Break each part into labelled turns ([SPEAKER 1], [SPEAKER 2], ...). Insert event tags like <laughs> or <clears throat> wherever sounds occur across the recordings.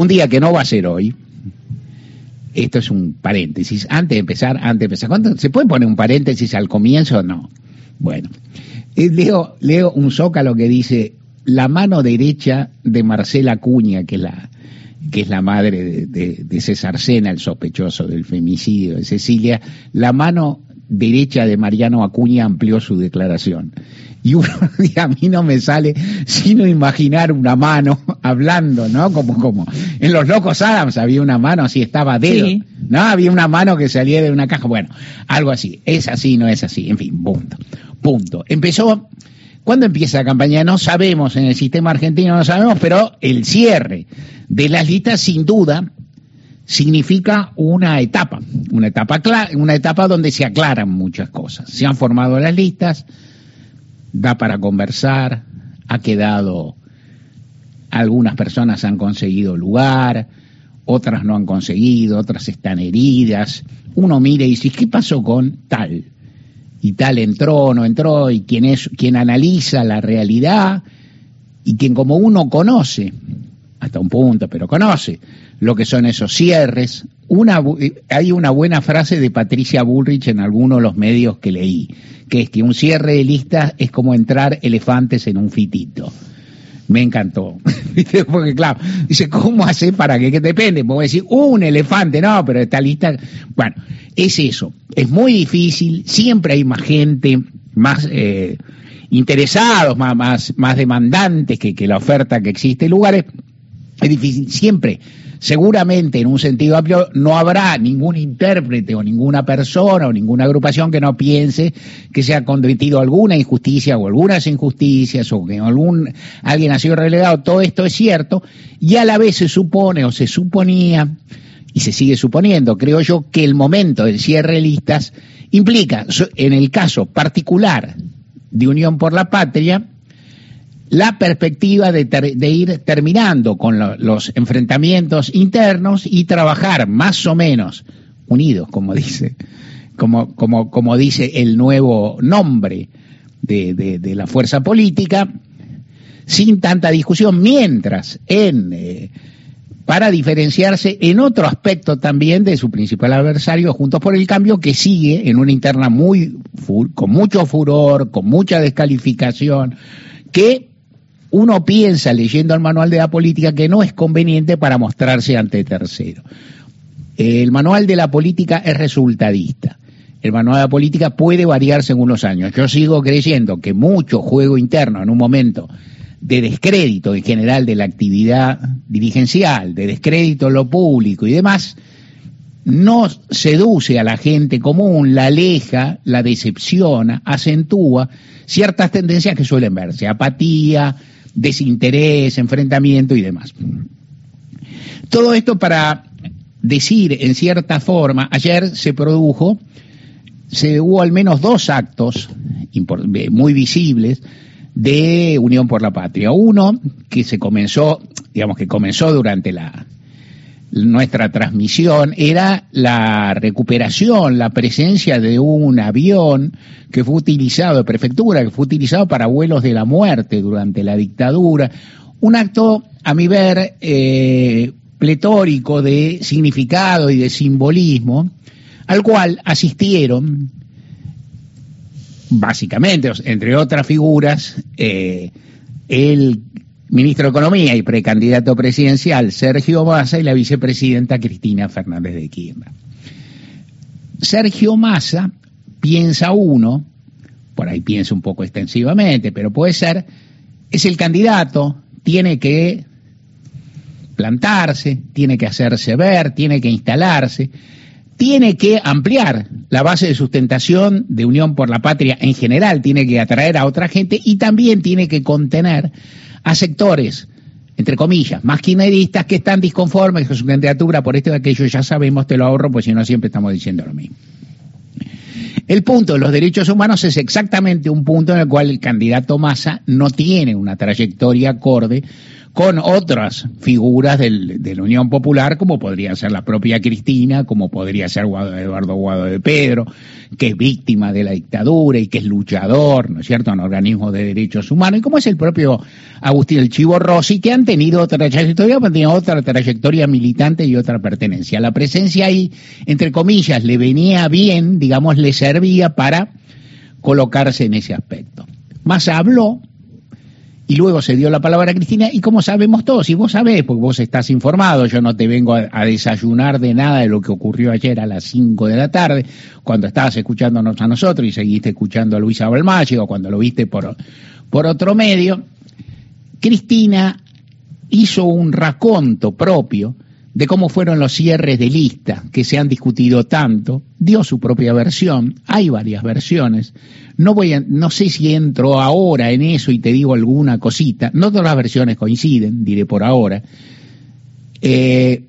[SPEAKER 1] un día que no va a ser hoy, esto es un paréntesis, antes de empezar, antes de empezar, ¿cuánto, ¿se puede poner un paréntesis al comienzo o no? Bueno, eh, leo, leo un zócalo que dice, la mano derecha de Marcela Cuña, que es la, que es la madre de, César Sena, el sospechoso del femicidio de Cecilia, la mano derecha de Mariano Acuña amplió su declaración. Y uno <laughs> a mí no me sale sino imaginar una mano <laughs> hablando, ¿no? Como, como en los locos Adams había una mano así, estaba dedo, ¿no? Había una mano que salía de una caja, bueno, algo así. Es así, no es así, en fin, punto. Punto. Empezó, ¿cuándo empieza la campaña? No sabemos, en el sistema argentino no sabemos, pero el cierre de las listas sin duda significa una etapa, una etapa, una etapa donde se aclaran muchas cosas. Se han formado las listas, da para conversar, ha quedado, algunas personas han conseguido lugar, otras no han conseguido, otras están heridas. Uno mira y dice, ¿qué pasó con tal? Y tal entró, no entró, y quien es, quien analiza la realidad, y quien como uno conoce, hasta un punto, pero conoce lo que son esos cierres. Una, hay una buena frase de Patricia Bullrich en algunos de los medios que leí, que es que un cierre de listas es como entrar elefantes en un fitito. Me encantó. <laughs> Porque claro, dice, ¿cómo hace para que, que depende? Puedo decir, un elefante, no, pero esta lista, bueno, es eso. Es muy difícil, siempre hay más gente, más eh, interesados, más, más, más demandantes que, que la oferta que existe lugares. Es difícil, siempre seguramente en un sentido amplio no habrá ningún intérprete o ninguna persona o ninguna agrupación que no piense que se ha cometido alguna injusticia o algunas injusticias o que algún, alguien ha sido relegado. Todo esto es cierto y a la vez se supone o se suponía y se sigue suponiendo, creo yo, que el momento del cierre de listas implica, en el caso particular de Unión por la Patria, la perspectiva de, ir terminando con los enfrentamientos internos y trabajar más o menos unidos, como dice, como, como, como dice el nuevo nombre de, la fuerza política, sin tanta discusión, mientras en eh, para diferenciarse en otro aspecto también de su principal adversario, Juntos por el Cambio, que sigue en una interna muy con mucho furor, con mucha descalificación, que uno piensa leyendo el manual de la política que no es conveniente para mostrarse ante tercero. El manual de la política es resultadista. El manual de la política puede variar según los años. Yo sigo creyendo que mucho juego interno en un momento de descrédito en general de la actividad dirigencial, de descrédito en lo público y demás, no seduce a la gente común, la aleja, la decepciona, acentúa ciertas tendencias que suelen verse, apatía, desinterés, enfrentamiento y demás. Todo esto para decir, en cierta forma, ayer se produjo, se hubo al menos dos actos muy visibles de Unión por la Patria. Uno que se comenzó, digamos que comenzó durante la, nuestra transmisión era la recuperación, la presencia de un avión que fue utilizado, de prefectura, que fue utilizado para vuelos de la muerte durante la dictadura. Un acto, a mi ver, eh, pletórico de significado y de simbolismo, al cual asistieron, básicamente, entre otras figuras, eh, el ministro de Economía y precandidato presidencial Sergio Massa y la vicepresidenta Cristina Fernández de Kirchner. Sergio Massa piensa uno, por ahí piensa un poco extensivamente, pero puede ser, es el candidato, tiene que plantarse, tiene que hacerse ver, tiene que instalarse, tiene que ampliar la base de sustentación de Unión por la Patria en general, tiene que atraer a otra gente y también tiene que contener a sectores, entre comillas, más kirchneristas que están disconformes con su candidatura por esto y aquello, ya sabemos, te lo ahorro, pues si no siempre estamos diciendo lo mismo. El punto de los derechos humanos es exactamente un punto en el cual el candidato Massa no tiene una trayectoria acorde con otras figuras del, de la Unión Popular, como podría ser la propia Cristina, como podría ser Eduardo Guado de Pedro, que es víctima de la dictadura y que es luchador, ¿no es cierto?, en organismos de derechos humanos, y como es el propio Agustín el Chivo Rossi, que han tenido otra trayectoria, han tenido otra trayectoria militante y otra pertenencia. La presencia ahí, entre comillas, le venía bien, digamos, le servía para colocarse en ese aspecto. Más habló, y luego se dio la palabra a Cristina, y como sabemos todos, y vos sabés, porque vos estás informado, yo no te vengo a, desayunar de nada de lo que ocurrió ayer a las 5 de la tarde, cuando estabas escuchándonos a nosotros y seguiste escuchando a Luisa Balmache, o cuando lo viste por, por otro medio, Cristina hizo un raconto propio de cómo fueron los cierres de lista que se han discutido tanto, dio su propia versión, hay varias versiones, no voy a, no sé si entro ahora en eso y te digo alguna cosita. No todas las versiones coinciden, diré por ahora. Eh,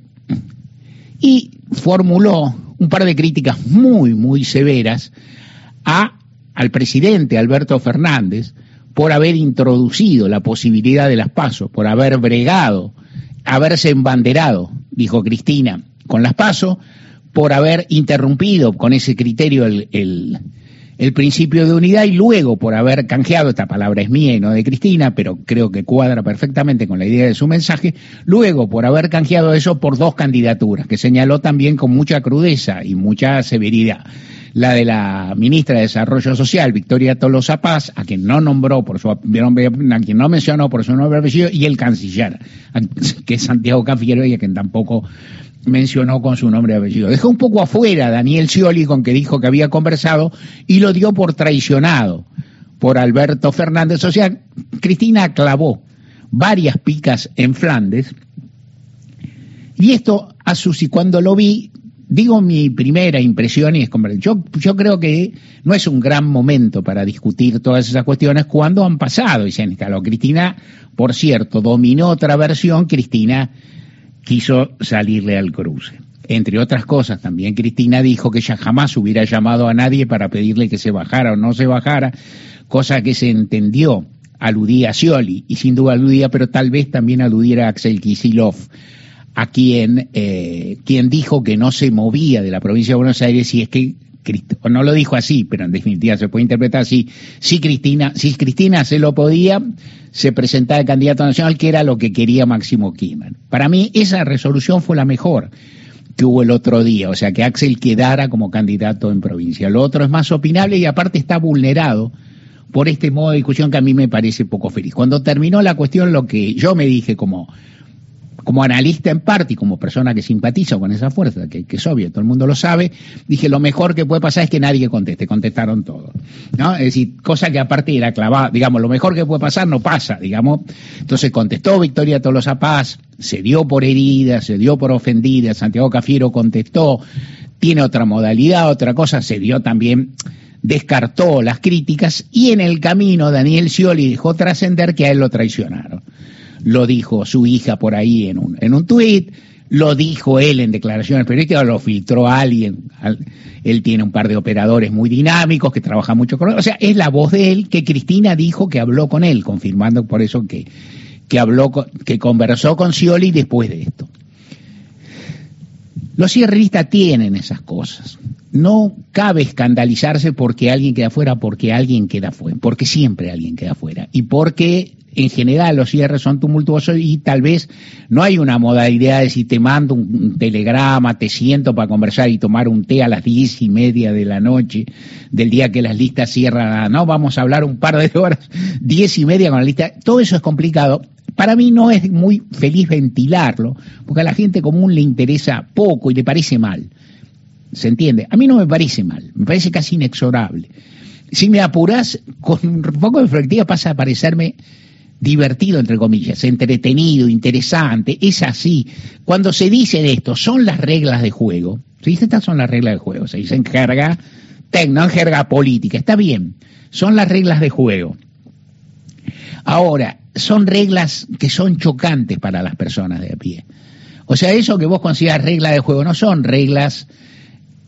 [SPEAKER 1] y formuló un par de críticas muy, muy severas a, al presidente Alberto Fernández por haber introducido la posibilidad de las pasos, por haber bregado, haberse embanderado, dijo Cristina, con las pasos, por haber interrumpido con ese criterio el, el principio de unidad y luego por haber canjeado, esta palabra es mía y no de Cristina, pero creo que cuadra perfectamente con la idea de su mensaje, luego por haber canjeado eso por dos candidaturas, que señaló también con mucha crudeza y mucha severidad. La de la ministra de Desarrollo Social, Victoria Tolosa Paz, a quien no nombró por su nombre, a quien no mencionó por su nombre apellido, y el canciller, <laughs> que es Santiago Cafiero y a quien tampoco mencionó con su nombre y apellido. Dejó un poco afuera Daniel Scioli con que dijo que había conversado y lo dio por traicionado por Alberto Fernández. O sea, Cristina clavó varias picas en Flandes y esto a Susi cuando lo vi, digo mi primera impresión y es como, yo, yo creo que no es un gran momento para discutir todas esas cuestiones cuando han pasado y se han instalado. Cristina, por cierto, dominó otra versión, Cristina quiso salirle al cruce. Entre otras cosas, también Cristina dijo que ella jamás hubiera llamado a nadie para pedirle que se bajara o no se bajara, cosa que se entendió, aludía a Scioli, y sin duda aludía, pero tal vez también aludiera a Axel Kisilov, a quien, eh, quien dijo que no se movía de la provincia de Buenos Aires y es que no lo dijo así, pero en definitiva se puede interpretar así, si Cristina, si Cristina se lo podía, se presentaba de candidato nacional, que era lo que quería Máximo Kirchner. Para mí esa resolución fue la mejor que hubo el otro día, o sea, que Axel quedara como candidato en provincia. Lo otro es más opinable y aparte está vulnerado por este modo de discusión que a mí me parece poco feliz. Cuando terminó la cuestión, lo que yo me dije como como analista en parte y como persona que simpatiza con esa fuerza, que, es obvio, todo el mundo lo sabe, dije lo mejor que puede pasar es que nadie conteste, contestaron todos. ¿no? Es decir, cosa que aparte era clavada, digamos, lo mejor que puede pasar no pasa, digamos. Entonces contestó Victoria Tolosa Paz, se dio por herida, se dio por ofendida, Santiago Cafiero contestó, tiene otra modalidad, otra cosa, se dio también descartó las críticas y en el camino Daniel Scioli dejó trascender que a él lo traicionaron lo dijo su hija por ahí en un, en un tuit, lo dijo él en declaraciones periodísticas, lo filtró alguien, él tiene un par de operadores muy dinámicos que trabajan mucho con él, o sea, es la voz de él que Cristina dijo que habló con él, confirmando por eso que, que habló, que conversó con Scioli después de esto. Los cierreristas tienen esas cosas. No cabe escandalizarse porque alguien queda fuera, porque alguien queda fuera, porque siempre alguien queda fuera. Y porque en general los cierres son tumultuosos y tal vez no hay una modalidad de si te mando un, telegrama, te siento para conversar y tomar un té a las diez y media de la noche del día que las listas cierran, no, vamos a hablar un par de <laughs> horas, diez y media con la lista, todo eso es complicado. Para mí no es muy feliz ventilarlo, porque a la gente común le interesa poco y le parece mal. ¿Se entiende? A mí no me parece mal, me parece casi inexorable. Si me apuras, con un poco de perspectiva pasa a parecerme divertido, entre comillas, entretenido, interesante, es así. Cuando se dice de esto, son las reglas de juego, se estas son las reglas de juego, se dice en jerga, no en política, está bien, son las reglas de juego. Ahora, son reglas que son chocantes para las personas de a pie. O sea, eso que vos consideras reglas de juego no son reglas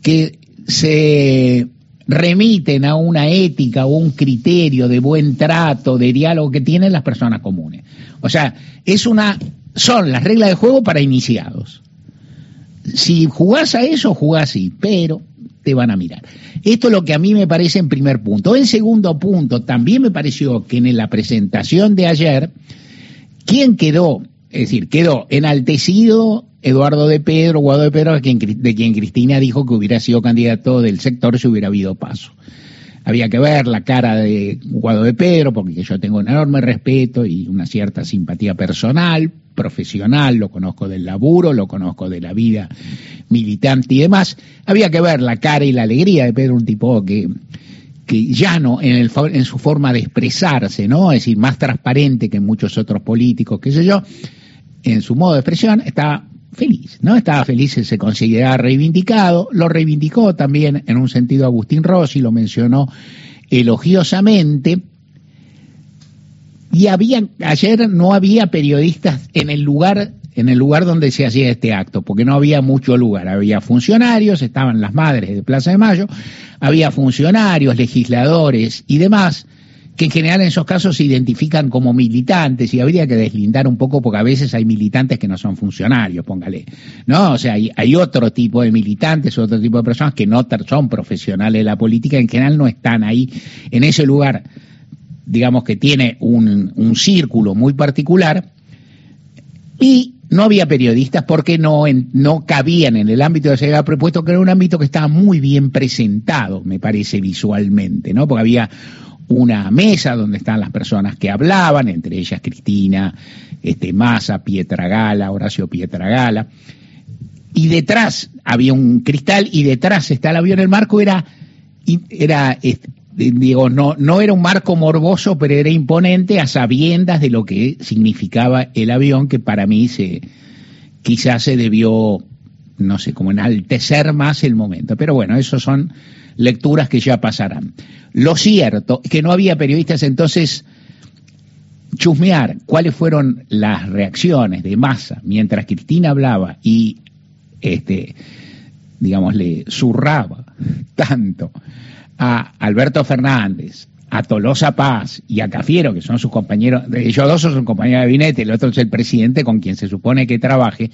[SPEAKER 1] que se remiten a una ética o un criterio de buen trato, de diálogo que tienen las personas comunes. O sea, es una, son las reglas de juego para iniciados. Si jugás a eso, jugás así, pero te van a mirar. Esto es lo que a mí me parece en primer punto. En segundo punto, también me pareció que en la presentación de ayer, ¿Quién quedó? Es decir, quedó enaltecido Eduardo de Pedro, Guado de Pedro, de quien, Cristina dijo que hubiera sido candidato del sector si hubiera habido paso. Había que ver la cara de Guado de Pedro, porque yo tengo un enorme respeto y una cierta simpatía personal, profesional, lo conozco del laburo, lo conozco de la vida militante y demás. Había que ver la cara y la alegría de Pedro, un tipo que, que llano en, el, en su forma de expresarse, ¿no? Es decir, más transparente que muchos otros políticos, qué sé yo, en su modo de expresión, estaba feliz, ¿no? Estaba feliz, se consideraba reivindicado, lo reivindicó también en un sentido Agustín Rossi, lo mencionó elogiosamente. Y había, ayer no había periodistas en el lugar, en el lugar donde se hacía este acto, porque no había mucho lugar. Había funcionarios, estaban las madres de Plaza de Mayo, había funcionarios, legisladores y demás, que en general en esos casos se identifican como militantes y habría que deslindar un poco porque a veces hay militantes que no son funcionarios, póngale, ¿no? O sea, hay, otro tipo de militantes, otro tipo de personas que no son profesionales de la política, en general no están ahí en ese lugar, digamos que tiene un, un círculo muy particular y no había periodistas porque no, no cabían en el ámbito de seguridad propuesto, que era un ámbito que estaba muy bien presentado, me parece visualmente, ¿no? Porque había una mesa donde están las personas que hablaban, entre ellas Cristina, este, Massa, Pietragala, Horacio Pietragala, y detrás había un cristal y detrás está el avión, el marco era, era digo, no, no era un marco morboso, pero era imponente a sabiendas de lo que significaba el avión, que para mí se, quizás se debió, no sé, como enaltecer más el momento. Pero bueno, esos son lecturas que ya pasarán. Lo cierto es que no había periodistas entonces chusmear cuáles fueron las reacciones de masa mientras Cristina hablaba y este digamos le zurraba <laughs> tanto a Alberto Fernández, a Tolosa Paz y a Cafiero, que son sus compañeros, ellos dos son compañeros de gabinete, el otro es el presidente con quien se supone que trabaje,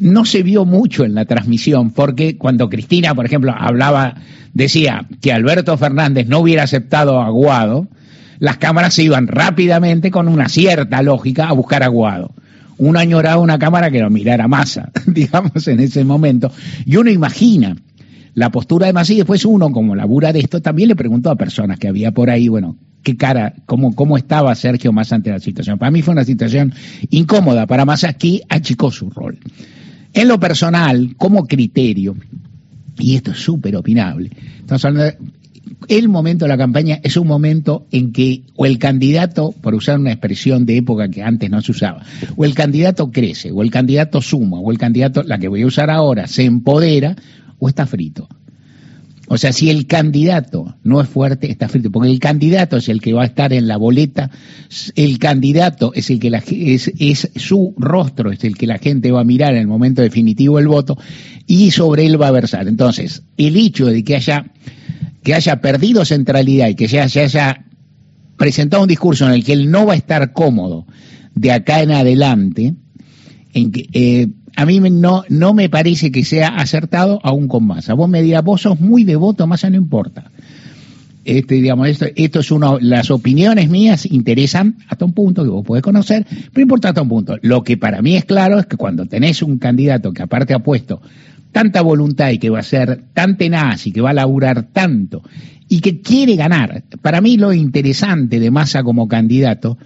[SPEAKER 1] no se vio mucho en la transmisión, porque cuando Cristina, por ejemplo, hablaba, decía que Alberto Fernández no hubiera aceptado a Guado, las cámaras se iban rápidamente con una cierta lógica a buscar a Guado. Uno añoraba una cámara que lo mirara Massa, <laughs> digamos, en ese momento. Y uno imagina la postura de Massa y después uno, como labura de esto, también le preguntó a personas que había por ahí, bueno, qué cara, cómo, cómo estaba Sergio Massa ante la situación. Para mí fue una situación incómoda, para Massa aquí achicó su rol. En lo personal, como criterio, y esto es súper opinable, estamos hablando de, el momento de la campaña es un momento en que o el candidato, por usar una expresión de época que antes no se usaba, o el candidato crece, o el candidato suma, o el candidato, la que voy a usar ahora, se empodera, o está frito. O sea, si el candidato no es fuerte, está frito, porque el candidato es el que va a estar en la boleta, el candidato es el que la, es, es su rostro, es el que la gente va a mirar en el momento definitivo del voto y sobre él va a versar. Entonces, el hecho de que haya, que haya perdido centralidad y que se haya, presentado un discurso en el que él no va a estar cómodo de acá en adelante, en que, eh, a mí no, no me parece que sea acertado aún con Massa. Vos me dirás, vos sos muy devoto, Massa no importa. Este, digamos, esto, esto es uno, las opiniones mías interesan hasta un punto que vos podés conocer, pero importa hasta un punto. Lo que para mí es claro es que cuando tenés un candidato que aparte ha puesto tanta voluntad y que va a ser tan tenaz y que va a laburar tanto y que quiere ganar, para mí lo interesante de Massa como candidato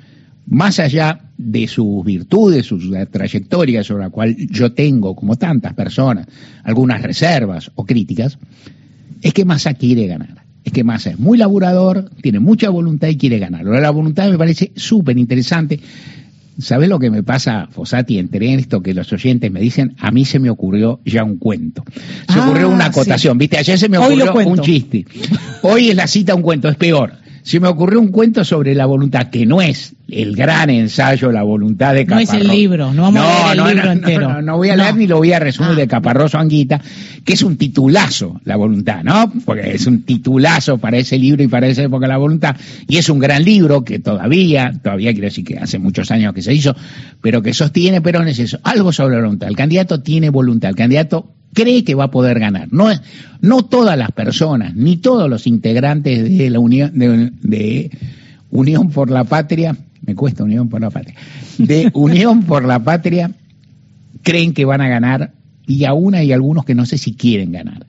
[SPEAKER 1] más allá de sus virtudes, su trayectoria sobre la cual yo tengo, como tantas personas, algunas reservas o críticas, es que Massa quiere ganar. Es que Massa es muy laburador, tiene mucha voluntad y quiere ganar. La voluntad me parece súper interesante. ¿Sabes lo que me pasa, Fosati? Entré en esto que los oyentes me dicen, a mí se me ocurrió ya un cuento. Se
[SPEAKER 2] Ah,
[SPEAKER 1] ocurrió una
[SPEAKER 2] sí.
[SPEAKER 1] acotación, ¿viste? Ayer se me ocurrió un chiste. Hoy es la cita un cuento, es peor. Se me ocurrió un cuento sobre la voluntad, que no es el gran ensayo La voluntad de
[SPEAKER 2] No es el libro, no vamos a leer el libro entero.
[SPEAKER 1] No, no voy a leer
[SPEAKER 2] No.
[SPEAKER 1] ni lo voy a resumir
[SPEAKER 2] Ah.
[SPEAKER 1] de Caparroso Anguita, que es un titulazo, La voluntad, ¿no? Porque es un titulazo para ese libro y para esa época La voluntad. Y es un gran libro que todavía, todavía quiero decir que hace muchos años que se hizo, pero que sostiene, pero es eso, algo sobre la voluntad. El candidato tiene voluntad, el candidato cree que va a poder ganar. No, es- no todas las personas, ni todos los integrantes de la Unión, de, de Unión por la Patria me cuesta Unión por la Patria, de <laughs> Unión por la Patria creen que van a ganar y aún hay algunos que no sé si quieren ganar.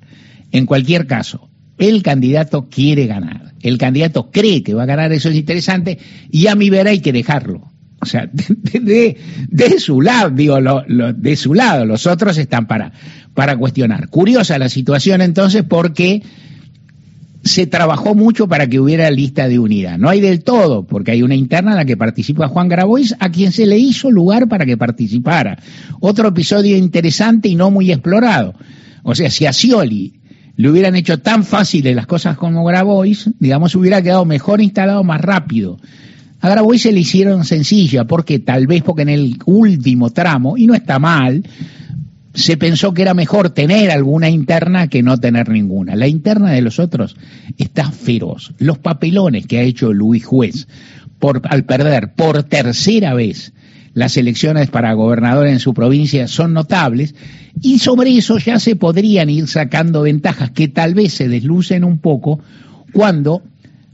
[SPEAKER 1] En cualquier caso, el candidato quiere ganar, el candidato cree que va a ganar, eso es interesante, y a mi ver hay que dejarlo. O sea, de, de, su lado, digo, lo, de su lado, los otros están para, para cuestionar. Curiosa la situación entonces porque se trabajó mucho para que hubiera lista de unidad. No hay del todo, porque hay una interna en la que participa Juan Grabois, a quien se le hizo lugar para que participara. Otro episodio interesante y no muy explorado. O sea, si a Scioli le hubieran hecho tan fáciles las cosas como Grabois, digamos, hubiera quedado mejor instalado más rápido. A Grabois se le hicieron sencilla, porque tal vez porque en el último tramo, y no está mal, se pensó que era mejor tener alguna interna que no tener ninguna. La interna de los otros está feroz. Los papelones que ha hecho Luis Juez al perder por tercera vez las elecciones para gobernador en su provincia son notables y sobre eso ya se podrían ir sacando ventajas que tal vez se deslucen un poco cuando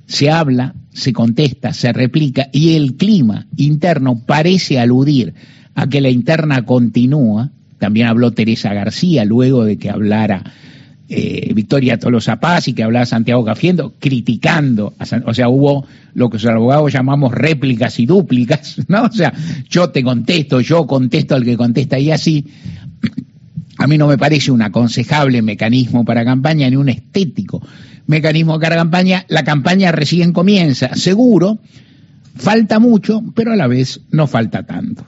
[SPEAKER 1] se habla, se contesta, se replica y el clima interno parece aludir a que la interna continúa también habló Teresa García luego de que hablara eh, Victoria Tolosa Paz y que hablaba Santiago Cafiendo, criticando, o sea, hubo lo que los abogados llamamos réplicas y dúplicas, <laughs> ¿no? O sea, yo te contesto, yo contesto al que contesta y así. <clears throat> A mí no me parece un aconsejable mecanismo para campaña ni un estético mecanismo para campaña. La campaña recién comienza, seguro, falta mucho, pero a la vez no falta tanto.